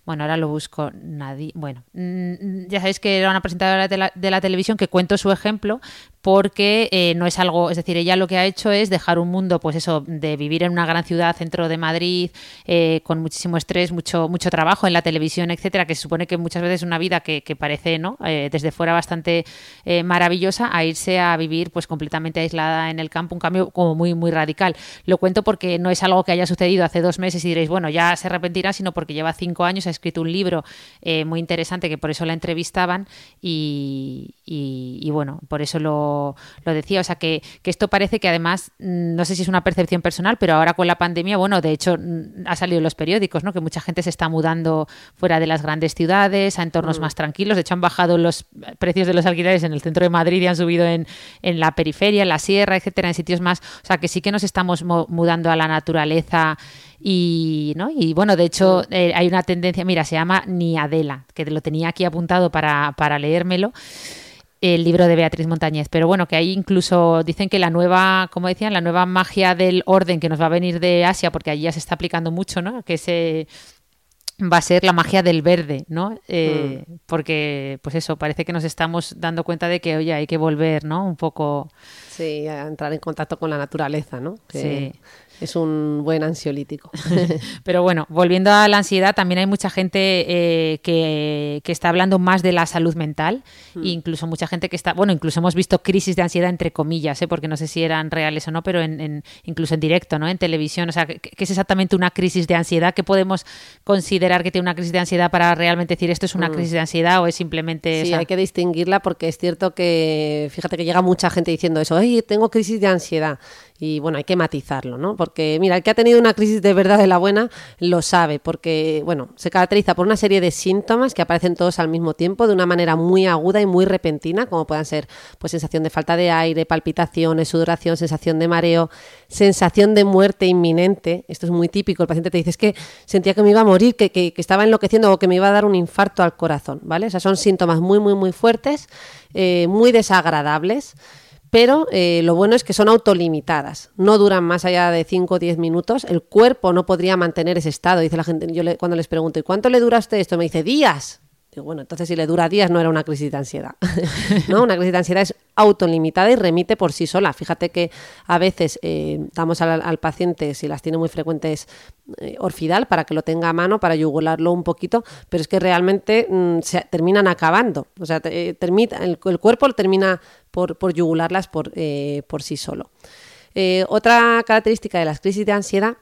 bueno, ahora lo busco, nadie, bueno, mm, ya sabéis que era una presentadora de la, de la televisión que cuento su ejemplo, porque eh, no es algo, es decir, ella lo que ha hecho es dejar un mundo, pues eso, de vivir en una gran ciudad, centro de Madrid, eh, con muchísimo estrés, mucho, mucho trabajo en la televisión, etcétera, que se supone que muchas veces es una vida que, parece, ¿no? Eh, desde fuera bastante maravillosa, a irse a vivir pues completamente aislada en el campo, un cambio como muy, muy radical. Lo cuento porque no es algo que haya sucedido hace dos meses y diréis, bueno, ya se arrepentirá, sino porque lleva cinco años, escrito un libro muy interesante que por eso la entrevistaban y, y bueno, por eso lo lo, decía. O sea, que, esto parece que además, mm, no sé si es una percepción personal, pero ahora con la pandemia, bueno, de hecho mm, ha salido en los periódicos, ¿no? Que mucha gente se está mudando fuera de las grandes ciudades, a entornos mm. más tranquilos. De hecho, han bajado los precios de los alquileres en el centro de Madrid y han subido en, en la periferia, en la sierra, etcétera, en sitios más. O sea, que sí que nos estamos mudando a la naturaleza. Y, ¿no? y bueno, de hecho, eh, hay una tendencia, mira, se llama Niadela, que lo tenía aquí apuntado para, para leérmelo el libro de Beatriz Montañez. Pero bueno, que ahí incluso dicen que la nueva, como decían, la nueva magia del orden que nos va a venir de Asia, porque allí ya se está aplicando mucho, ¿no? Que se va a ser la magia del verde, ¿no? Eh, mm. Porque, pues eso, parece que nos estamos dando cuenta de que, oye, hay que volver, ¿no? Un poco... Sí, a entrar en contacto con la naturaleza, ¿no? sí es un buen ansiolítico. Pero bueno, volviendo a la ansiedad, también hay mucha gente eh, que, está hablando más de la salud mental, mm. incluso mucha gente que está, bueno, incluso hemos visto crisis de ansiedad entre comillas, ¿eh? porque no sé si eran reales o no, pero en, incluso en directo, ¿no? En televisión, o sea, ¿qué, es exactamente una crisis de ansiedad? ¿Qué podemos considerar que tiene una crisis de ansiedad para realmente decir esto es una mm. crisis de ansiedad o es simplemente... Sí, hay que distinguirla porque es cierto que, fíjate que llega mucha gente diciendo eso, ay, tengo crisis de ansiedad y bueno, hay que matizarlo, ¿no? porque mira, el que ha tenido una crisis de verdad de la buena lo sabe, porque bueno, se caracteriza por una serie de síntomas que aparecen todos al mismo tiempo de una manera muy aguda y muy repentina, como puedan ser pues sensación de falta de aire, palpitaciones, sudoración, sensación de mareo, sensación de muerte inminente. Esto es muy típico, el paciente te dice es que sentía que me iba a morir, que, que, estaba enloqueciendo o que me iba a dar un infarto al corazón, ¿vale? O son síntomas muy, muy, muy fuertes, eh, muy desagradables pero eh, lo bueno es que son autolimitadas, no duran más allá de 5 o 10 minutos, el cuerpo no podría mantener ese estado, dice la gente, yo le, cuando les pregunto, ¿y cuánto le dura usted esto? Me dice, días. Bueno, entonces si le dura días no era una crisis de ansiedad. ¿no? Una crisis de ansiedad es autolimitada y remite por sí sola. Fíjate que a veces eh, damos al, paciente, si las tiene muy frecuentes, eh, orfidal para que lo tenga a mano, para yugularlo un poquito, pero es que realmente mm, se terminan acabando. O sea, eh, el, cuerpo termina por, yugularlas por, por sí solo. otra característica de las crisis de ansiedad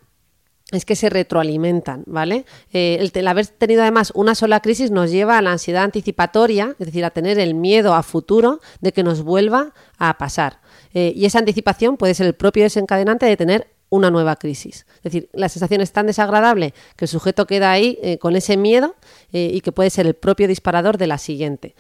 es que se retroalimentan, ¿vale? Eh, el, haber tenido además una sola crisis nos lleva a la ansiedad anticipatoria, es decir, a tener el miedo a futuro de que nos vuelva a pasar. Eh, y esa anticipación puede ser el propio desencadenante de tener una nueva crisis. Es decir, la sensación es tan desagradable que el sujeto queda ahí eh, con ese miedo y que puede ser el propio disparador de la siguiente.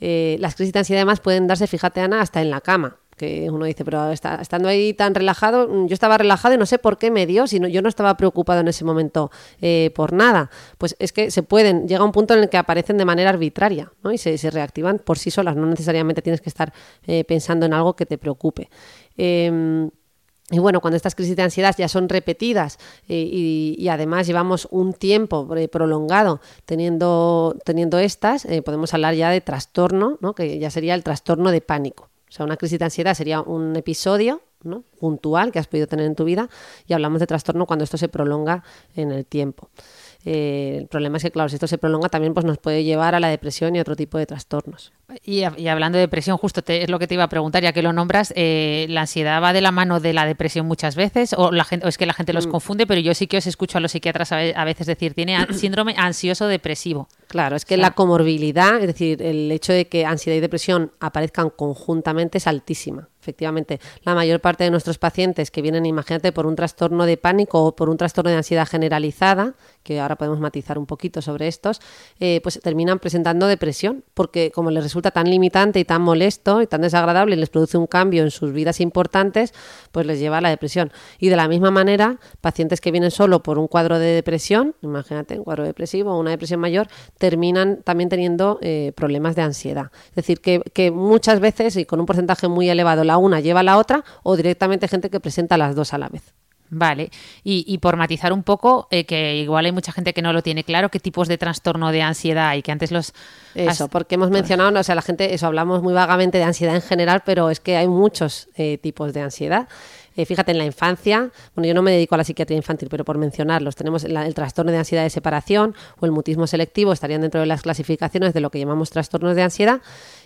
Las crisis de ansiedad además pueden darse, fíjate Ana, hasta en la cama que uno dice, pero estando ahí tan relajado, yo estaba relajado y no sé por qué me dio, si no, yo no estaba preocupado en ese momento eh, por nada. Pues es que se pueden, llega un punto en el que aparecen de manera arbitraria y se, reactivan por sí solas, no necesariamente tienes que estar eh, pensando en algo que te preocupe. Eh, y bueno, cuando estas crisis de ansiedad ya son repetidas eh, y, además llevamos un tiempo prolongado teniendo, teniendo estas, podemos hablar ya de trastorno, ¿no? que ya sería el trastorno de pánico. O sea, una crisis de ansiedad sería un episodio ¿no? puntual que has podido tener en tu vida y hablamos de trastorno cuando esto se prolonga en el tiempo. Eh, el problema es que, claro, si esto se prolonga también pues, nos puede llevar a la depresión y otro tipo de trastornos. Y, y hablando de depresión, justo te, es lo que te iba a preguntar, ya que lo nombras, eh, ¿la ansiedad va de la mano de la depresión muchas veces? ¿O, la gente, o es que la gente los mm. confunde? Pero yo sí que os escucho a los psiquiatras a veces decir, tiene síndrome ansioso depresivo. Claro, es que o sea, la comorbilidad, es decir, el hecho de que ansiedad y depresión aparezcan conjuntamente es altísima. Efectivamente, la mayor parte de nuestros pacientes que vienen, imagínate, por un trastorno de pánico o por un trastorno de ansiedad generalizada, que ahora podemos matizar un poquito sobre estos, eh, pues terminan presentando depresión, porque como les resulta tan limitante y tan molesto y tan desagradable y les produce un cambio en sus vidas importantes, pues les lleva a la depresión. Y de la misma manera, pacientes que vienen solo por un cuadro de depresión, imagínate, un cuadro depresivo o una depresión mayor, terminan también teniendo eh, problemas de ansiedad. Es decir, que, que muchas veces y con un porcentaje muy elevado la una lleva a la otra o directamente gente que presenta las dos a la vez. Vale, y, y por matizar un poco, eh, que igual hay mucha gente que no lo tiene claro, qué tipos de trastorno de ansiedad hay, que antes los... Eso, porque hemos mencionado, o sea, la gente, eso, hablamos muy vagamente de ansiedad en general, pero es que hay muchos eh, tipos de ansiedad. Eh, fíjate, en la infancia, bueno, yo no me dedico a la psiquiatría infantil, pero por mencionarlos, tenemos el trastorno de ansiedad de separación o el mutismo selectivo, estarían dentro de las clasificaciones de lo que llamamos trastornos de ansiedad.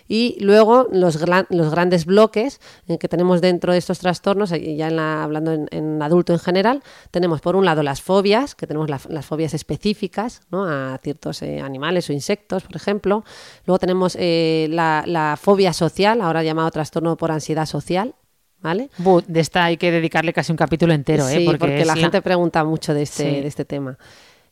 Y luego los, los grandes bloques eh, que tenemos dentro de estos trastornos, eh, ya en la, hablando en, adulto en general, tenemos por un lado las fobias, que tenemos la, las fobias específicas ¿no? a ciertos animales o insectos, por ejemplo. Luego tenemos la fobia social, ahora llamado trastorno por ansiedad social, ¿Vale? De esta hay que dedicarle casi un capítulo entero, sí, ¿eh? porque, porque la, la, gente pregunta mucho de este, sí. de este tema.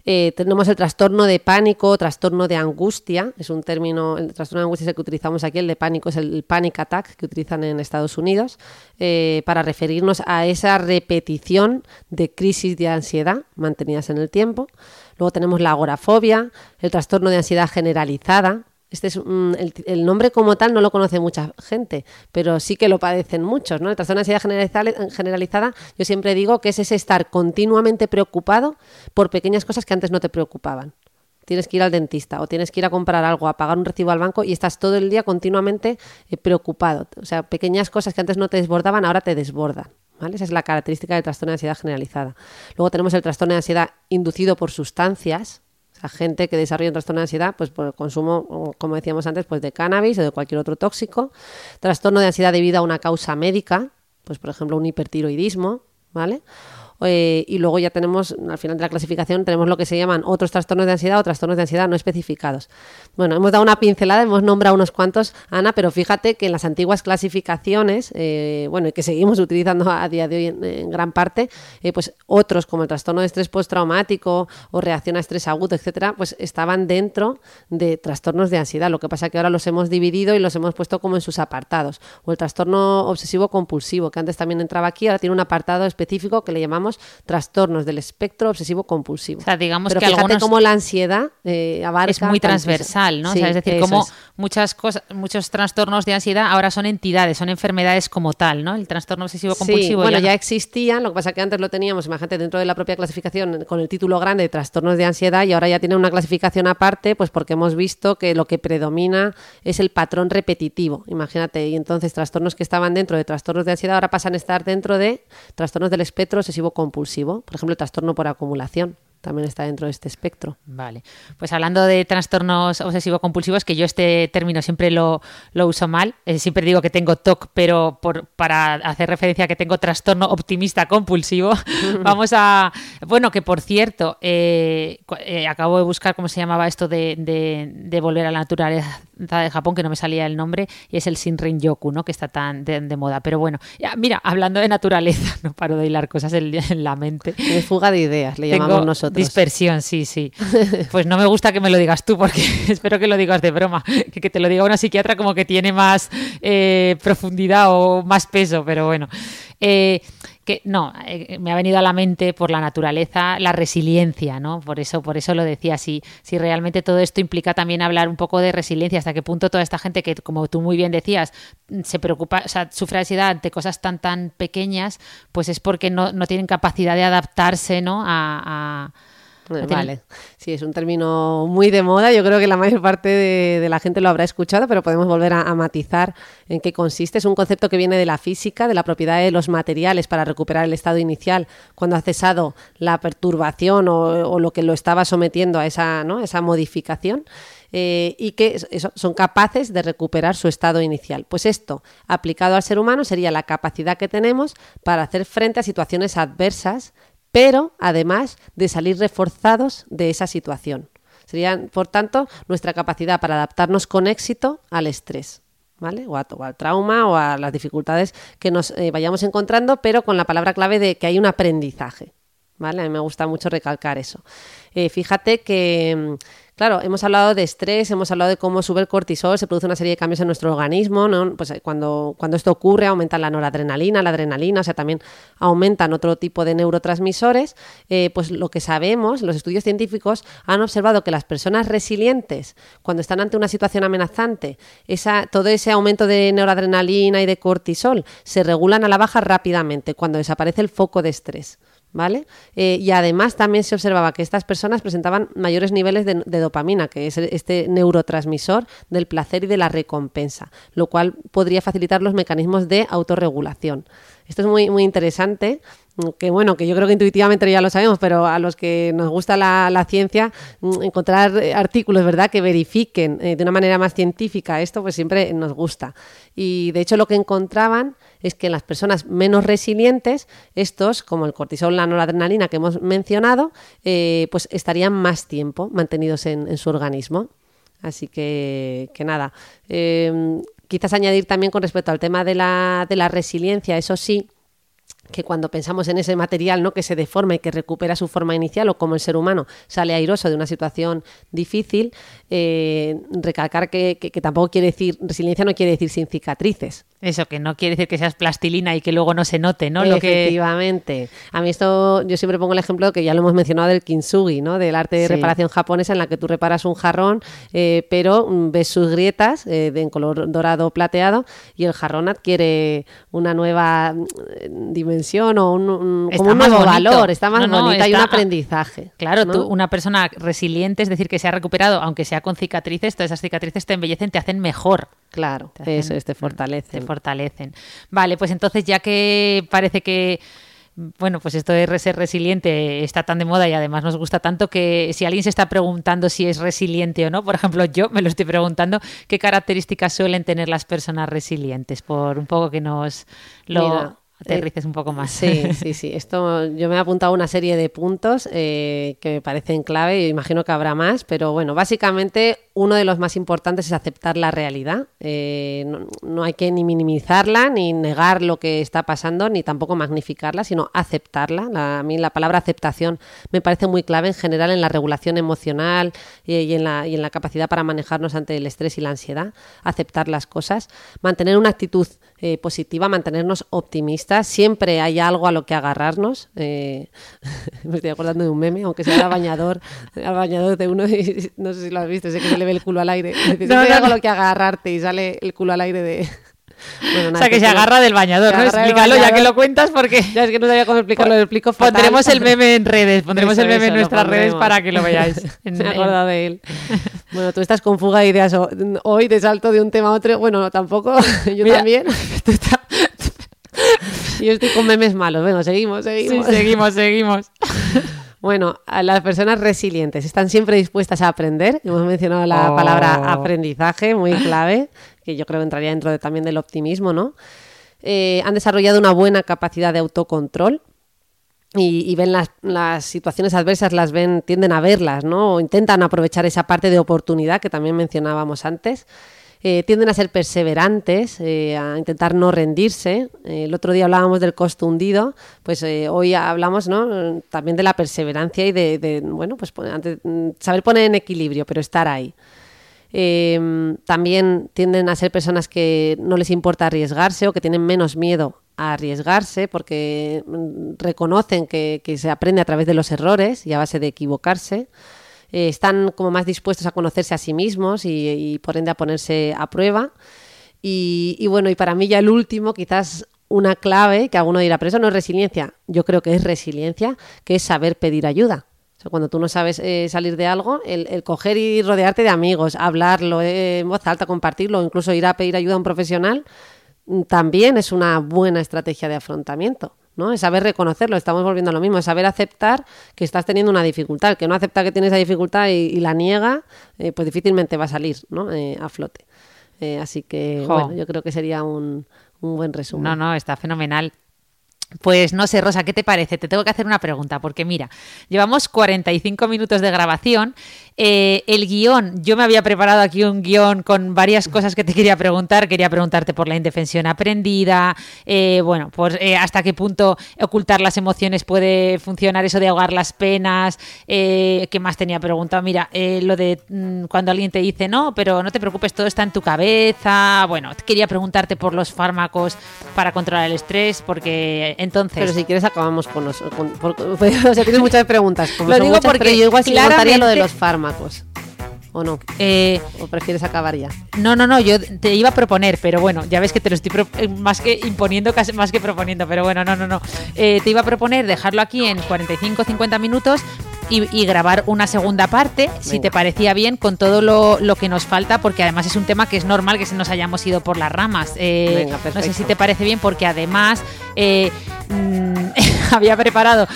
Eh, tenemos el trastorno de pánico, trastorno de angustia, es un término, el trastorno de angustia es el que utilizamos aquí, el de pánico es el panic attack que utilizan en Estados Unidos, eh, para referirnos a esa repetición de crisis de ansiedad mantenidas en el tiempo. Luego tenemos la agorafobia, el trastorno de ansiedad generalizada, este es un, el, nombre como tal no lo conoce mucha gente, pero sí que lo padecen muchos, ¿no? El trastorno de ansiedad generalizada, yo siempre digo que es ese estar continuamente preocupado por pequeñas cosas que antes no te preocupaban. Tienes que ir al dentista o tienes que ir a comprar algo, a pagar un recibo al banco y estás todo el día continuamente eh, preocupado. O sea, pequeñas cosas que antes no te desbordaban, ahora te desbordan. ¿Vale? Esa es la característica del trastorno de ansiedad generalizada. Luego tenemos el trastorno de ansiedad inducido por sustancias, a gente que desarrolla un trastorno de ansiedad pues por el consumo, como decíamos antes, pues de cannabis o de cualquier otro tóxico, trastorno de ansiedad debido a una causa médica, pues por ejemplo un hipertiroidismo, ¿vale? Eh, y luego ya tenemos, al final de la clasificación, tenemos lo que se llaman otros trastornos de ansiedad o trastornos de ansiedad no especificados. Bueno, hemos dado una pincelada, hemos nombrado unos cuantos, Ana, pero fíjate que en las antiguas clasificaciones, eh, bueno, y que seguimos utilizando a día de hoy en, gran parte, eh, pues otros como el trastorno de estrés postraumático o reacción a estrés agudo, etcétera, pues estaban dentro de trastornos de ansiedad. Lo que pasa es que ahora los hemos dividido y los hemos puesto como en sus apartados. O el trastorno obsesivo compulsivo, que antes también entraba aquí, ahora tiene un apartado específico que le llamamos trastornos del espectro obsesivo compulsivo. O sea, digamos Pero que fíjate algunos cómo la ansiedad eh, abarca es muy transversal, ¿no? O sea, es decir, como es. muchas cosas, muchos trastornos de ansiedad ahora son entidades, son enfermedades como tal, ¿no? El trastorno obsesivo compulsivo Sí, bueno, ya existían, lo que pasa que antes lo teníamos, imagínate, dentro de la propia clasificación con el título grande de trastornos de ansiedad y ahora ya tiene una clasificación aparte, pues porque hemos visto que lo que predomina es el patrón repetitivo, imagínate, y entonces trastornos que estaban dentro de trastornos de ansiedad ahora pasan a estar dentro de trastornos del espectro obsesivo compulsivo, por ejemplo, el trastorno por acumulación también está dentro de este espectro. Vale, pues hablando de trastornos obsesivo-compulsivos, que yo este término siempre lo, lo uso mal, eh, siempre digo que tengo TOC, pero por, para hacer referencia a que tengo trastorno optimista compulsivo, vamos a... Bueno, que por cierto, eh, eh, acabo de buscar cómo se llamaba esto de, de- de volver a la naturaleza de Japón, que no me salía el nombre, y es el Shinrin-yoku, ¿no? Que está tan de, de moda. Pero bueno, ya, mira, hablando de naturaleza, no paro de hilar cosas en, en la mente. De fuga de ideas, le Tengo llamamos nosotros. Dispersión, sí, sí. Pues no me gusta que me lo digas tú, porque espero que lo digas de broma. Que, que te lo diga una psiquiatra como que tiene más eh, profundidad o más peso, pero bueno. Eh, que no, eh, me ha venido a la mente por la naturaleza la resiliencia, ¿no? Por eso, por eso lo decía. Si, si realmente todo esto implica también hablar un poco de resiliencia, hasta qué punto toda esta gente que, como tú muy bien decías, se preocupa, o sea, sufre ansiedad ante cosas tan tan pequeñas, pues es porque no, no tienen capacidad de adaptarse, ¿no? a- a Eh, Vale, sí, es un término muy de moda. Yo creo que la mayor parte de, de la gente lo habrá escuchado, pero podemos volver a, a matizar en qué consiste. Es un concepto que viene de la física, de la propiedad de los materiales para recuperar el estado inicial cuando ha cesado la perturbación o, o lo que lo estaba sometiendo a esa, ¿no? esa modificación. eh, y que eso, son capaces de recuperar su estado inicial. Pues esto, aplicado al ser humano, sería la capacidad que tenemos para hacer frente a situaciones adversas pero además de salir reforzados de esa situación. Sería, por tanto, nuestra capacidad para adaptarnos con éxito al estrés. ¿Vale? O al trauma o a las dificultades que nos eh, vayamos encontrando, pero con la palabra clave de que hay un aprendizaje. ¿Vale? A mí me gusta mucho recalcar eso. Eh, fíjate que, mm, claro, hemos hablado de estrés, hemos hablado de cómo sube el cortisol, se produce una serie de cambios en nuestro organismo, ¿no? Pues eh, cuando, cuando esto ocurre aumenta la noradrenalina, la adrenalina, o sea, también aumentan otro tipo de neurotransmisores. Eh, pues lo que sabemos, los estudios científicos han observado que las personas resilientes, cuando están ante una situación amenazante, esa, todo ese aumento de noradrenalina y de cortisol se regulan a la baja rápidamente cuando desaparece el foco de estrés. ¿Vale? Eh, y además también se observaba que estas personas presentaban mayores niveles de, dopamina, que es este neurotransmisor del placer y de la recompensa, lo cual podría facilitar los mecanismos de autorregulación. Esto es muy, muy interesante, mm, que bueno, que yo creo que intuitivamente ya lo sabemos, pero a los que nos gusta la, la ciencia, mm, encontrar eh, artículos, ¿verdad?, que verifiquen eh, de una manera más científica esto, pues siempre nos gusta. Y de hecho lo que encontraban es que en las personas menos resilientes, estos, como el cortisol, la noradrenalina que hemos mencionado, eh, pues estarían más tiempo mantenidos en, su organismo. Así que, que nada. Eh, quizás añadir también con respecto al tema de la, de la resiliencia, eso sí, que cuando pensamos en ese material ¿no? que se deforma y que recupera su forma inicial o como el ser humano sale airoso de una situación difícil, eh, recalcar que, que- que tampoco quiere decir, resiliencia no quiere decir sin cicatrices. Eso, que no quiere decir que seas plastilina y que luego no se note, ¿no? Lo que... Efectivamente. A mí esto, yo siempre pongo el ejemplo que ya lo hemos mencionado del kintsugi, ¿no? Del arte de Sí. reparación japonesa en la que tú reparas un jarrón, eh, pero mm, ves sus grietas eh, de en color dorado plateado y el jarrón adquiere una nueva mm, dimensión o un, como un nuevo bonito. valor, está más No, no, bonito, hay un aprendizaje. Claro, ¿no? tú, una persona resiliente, es decir, que se ha recuperado, aunque sea con cicatrices, todas esas cicatrices te embellecen, te hacen mejor. Claro, Te hacen- eso es, te fortalece. Te fortalecen. Vale, pues entonces ya que parece que bueno, pues esto de ser resiliente está tan de moda y además nos gusta tanto que si alguien se está preguntando si es resiliente o no, por ejemplo, yo me lo estoy preguntando, ¿qué características suelen tener las personas resilientes? Por un poco que nos lo Mira, aterrices un poco más. Sí, sí, sí. Esto yo me he apuntado una serie de puntos eh, que me parecen clave y imagino que habrá más, pero bueno, básicamente uno de los más importantes es aceptar la realidad. Eh, no, hay que ni minimizarla, ni negar lo que está pasando, ni tampoco magnificarla, sino aceptarla. a mí la palabra aceptación me parece muy clave en general en la regulación emocional y, en la, y en la capacidad para manejarnos ante el estrés y la ansiedad. Aceptar las cosas, mantener una actitud eh, positiva, mantenernos optimistas. Siempre hay algo a lo que agarrarnos. Eh, me estoy acordando de un meme, aunque sea el bañador, al bañador de uno, no sé si lo has visto, sé que se le ve el culo al aire. no, hay algo a lo que agarrarte y sale el culo al aire de... o sea, que se agarra del bañador, ¿no? Explícalo ya que lo cuentas porque... Ya es que no sabía cómo explicarlo, lo explico fatal. Pondremos el meme en redes, pondremos el meme en nuestras redes para que lo veáis. Me acordado de él. Bueno, tú estás con fuga de ideas hoy de salto de un tema a otro. Bueno, tampoco, yo también. yo estoy con memes malos. Bueno, seguimos, seguimos. Sí, seguimos, seguimos. Bueno, las personas resilientes están siempre dispuestas a aprender. Hemos mencionado la palabra oh. aprendizaje, muy clave, que yo creo que entraría dentro de, también del optimismo, ¿no? Eh, han desarrollado una buena capacidad de autocontrol y, ven las, situaciones adversas, las ven, tienden a verlas, ¿no? O intentan aprovechar esa parte de oportunidad que también mencionábamos antes. Eh, tienden a ser perseverantes, eh, a intentar no rendirse. Eh, el otro día hablábamos del costo hundido, pues hoy hablamos ¿no? también de la perseverancia y de, bueno, pues saber poner en equilibrio, pero estar ahí. Em, también tienden a ser personas que no les importa arriesgarse o que tienen menos miedo a arriesgarse porque mm, reconocen que, se aprende a través de los errores y a base de equivocarse. Eh, están como más dispuestos a conocerse a sí mismos y, por ende a ponerse a prueba. Y, bueno, y para mí ya el último, quizás una clave, que alguno dirá, pero eso no es resiliencia. Yo creo que es resiliencia, que es saber pedir ayuda. Cuando tú no sabes eh, salir de algo, el, coger y rodearte de amigos, hablarlo eh, en voz alta, compartirlo, incluso ir a pedir ayuda a un profesional, también es una buena estrategia de afrontamiento. ¿no? Es saber reconocerlo, estamos volviendo a lo mismo, es saber aceptar que estás teniendo una dificultad. El que no acepta que tiene esa dificultad y, la niega, eh, pues difícilmente va a salir ¿no? Eh, a flote. Eh, así que, bueno, yo creo que sería un, un buen resumen. No, no, está fenomenal. Pues no sé, Rosa, ¿qué te parece? Te tengo que hacer una pregunta, porque mira, llevamos 45 minutos de grabación. Eh, el guion, yo me había preparado aquí un guion con varias cosas que te quería preguntar. Quería preguntarte por la indefensión aprendida, eh, bueno, pues hasta qué punto ocultar las emociones puede funcionar, eso de ahogar las penas. ¿Qué más tenía preguntado? Mira, lo de mm, cuando alguien te dice, no, pero no te preocupes, todo está en tu cabeza. Bueno, quería preguntarte por los fármacos para controlar el estrés, porque entonces. Pero si quieres, acabamos con los. o sea, tienes muchas preguntas. lo digo porque yo igual sí lo de los fármacos. ¿O no? Eh, ¿O prefieres acabar ya? No, no, no, yo te iba a proponer, pero bueno, ya ves que te lo estoy eh, más que imponiendo, casi más que proponiendo, pero bueno, no, no, no. Eh, te iba a proponer dejarlo aquí en 45-50 minutos y, grabar una segunda parte, si te parecía bien, con todo lo, que nos falta, porque además es un tema que es normal que se nos hayamos ido por las ramas. Eh, no sé si te parece bien, porque además eh, mm, había preparado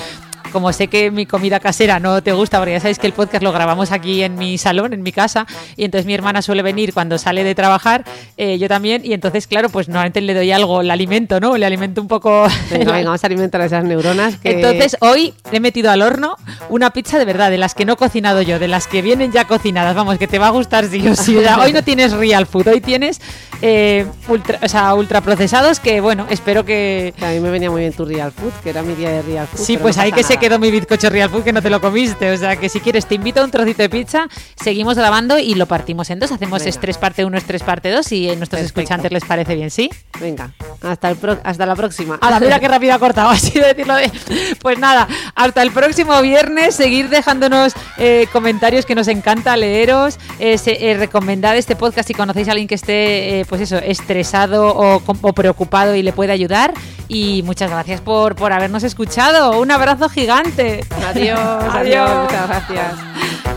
como sé que mi comida casera no te gusta, porque ya sabéis que el podcast lo grabamos aquí en mi salón, en mi casa, y entonces mi hermana suele venir cuando sale de trabajar, eh, yo también, y entonces, claro, pues normalmente le doy algo, le alimento, ¿no? Le alimento un poco... Venga, vamos a alimentar a esas neuronas. Entonces, hoy he metido al horno una pizza de verdad, de las que no he cocinado yo, de las que vienen ya cocinadas, vamos, que te va a gustar sí o sí. hoy no tienes real food, hoy tienes eh, ultra, o sea, ultraprocesados que, bueno, espero que... A mí me venía muy bien tu real food, que era mi día de real food. Sí, pues ahí que se quedó mi bizcocho real food que no te lo comiste. O sea, que si quieres te invito a un trocito de pizza, seguimos grabando y lo partimos en dos. Hacemos estrés parte 1, estrés parte 2 y a nuestros escuchantes les parece bien, ¿sí? Venga, hasta, el hasta la próxima. A la mira qué rápido ha cortado, así de decirlo de... Pues nada, hasta el próximo viernes, seguir dejándonos eh, comentarios que nos encanta leeros, eh, eh, recomendad este podcast si conocéis a alguien que esté pues eso, estresado o, preocupado y le puede ayudar. Y muchas gracias por, por habernos escuchado. Un abrazo gigante. Adiós, adiós. Muchas gracias.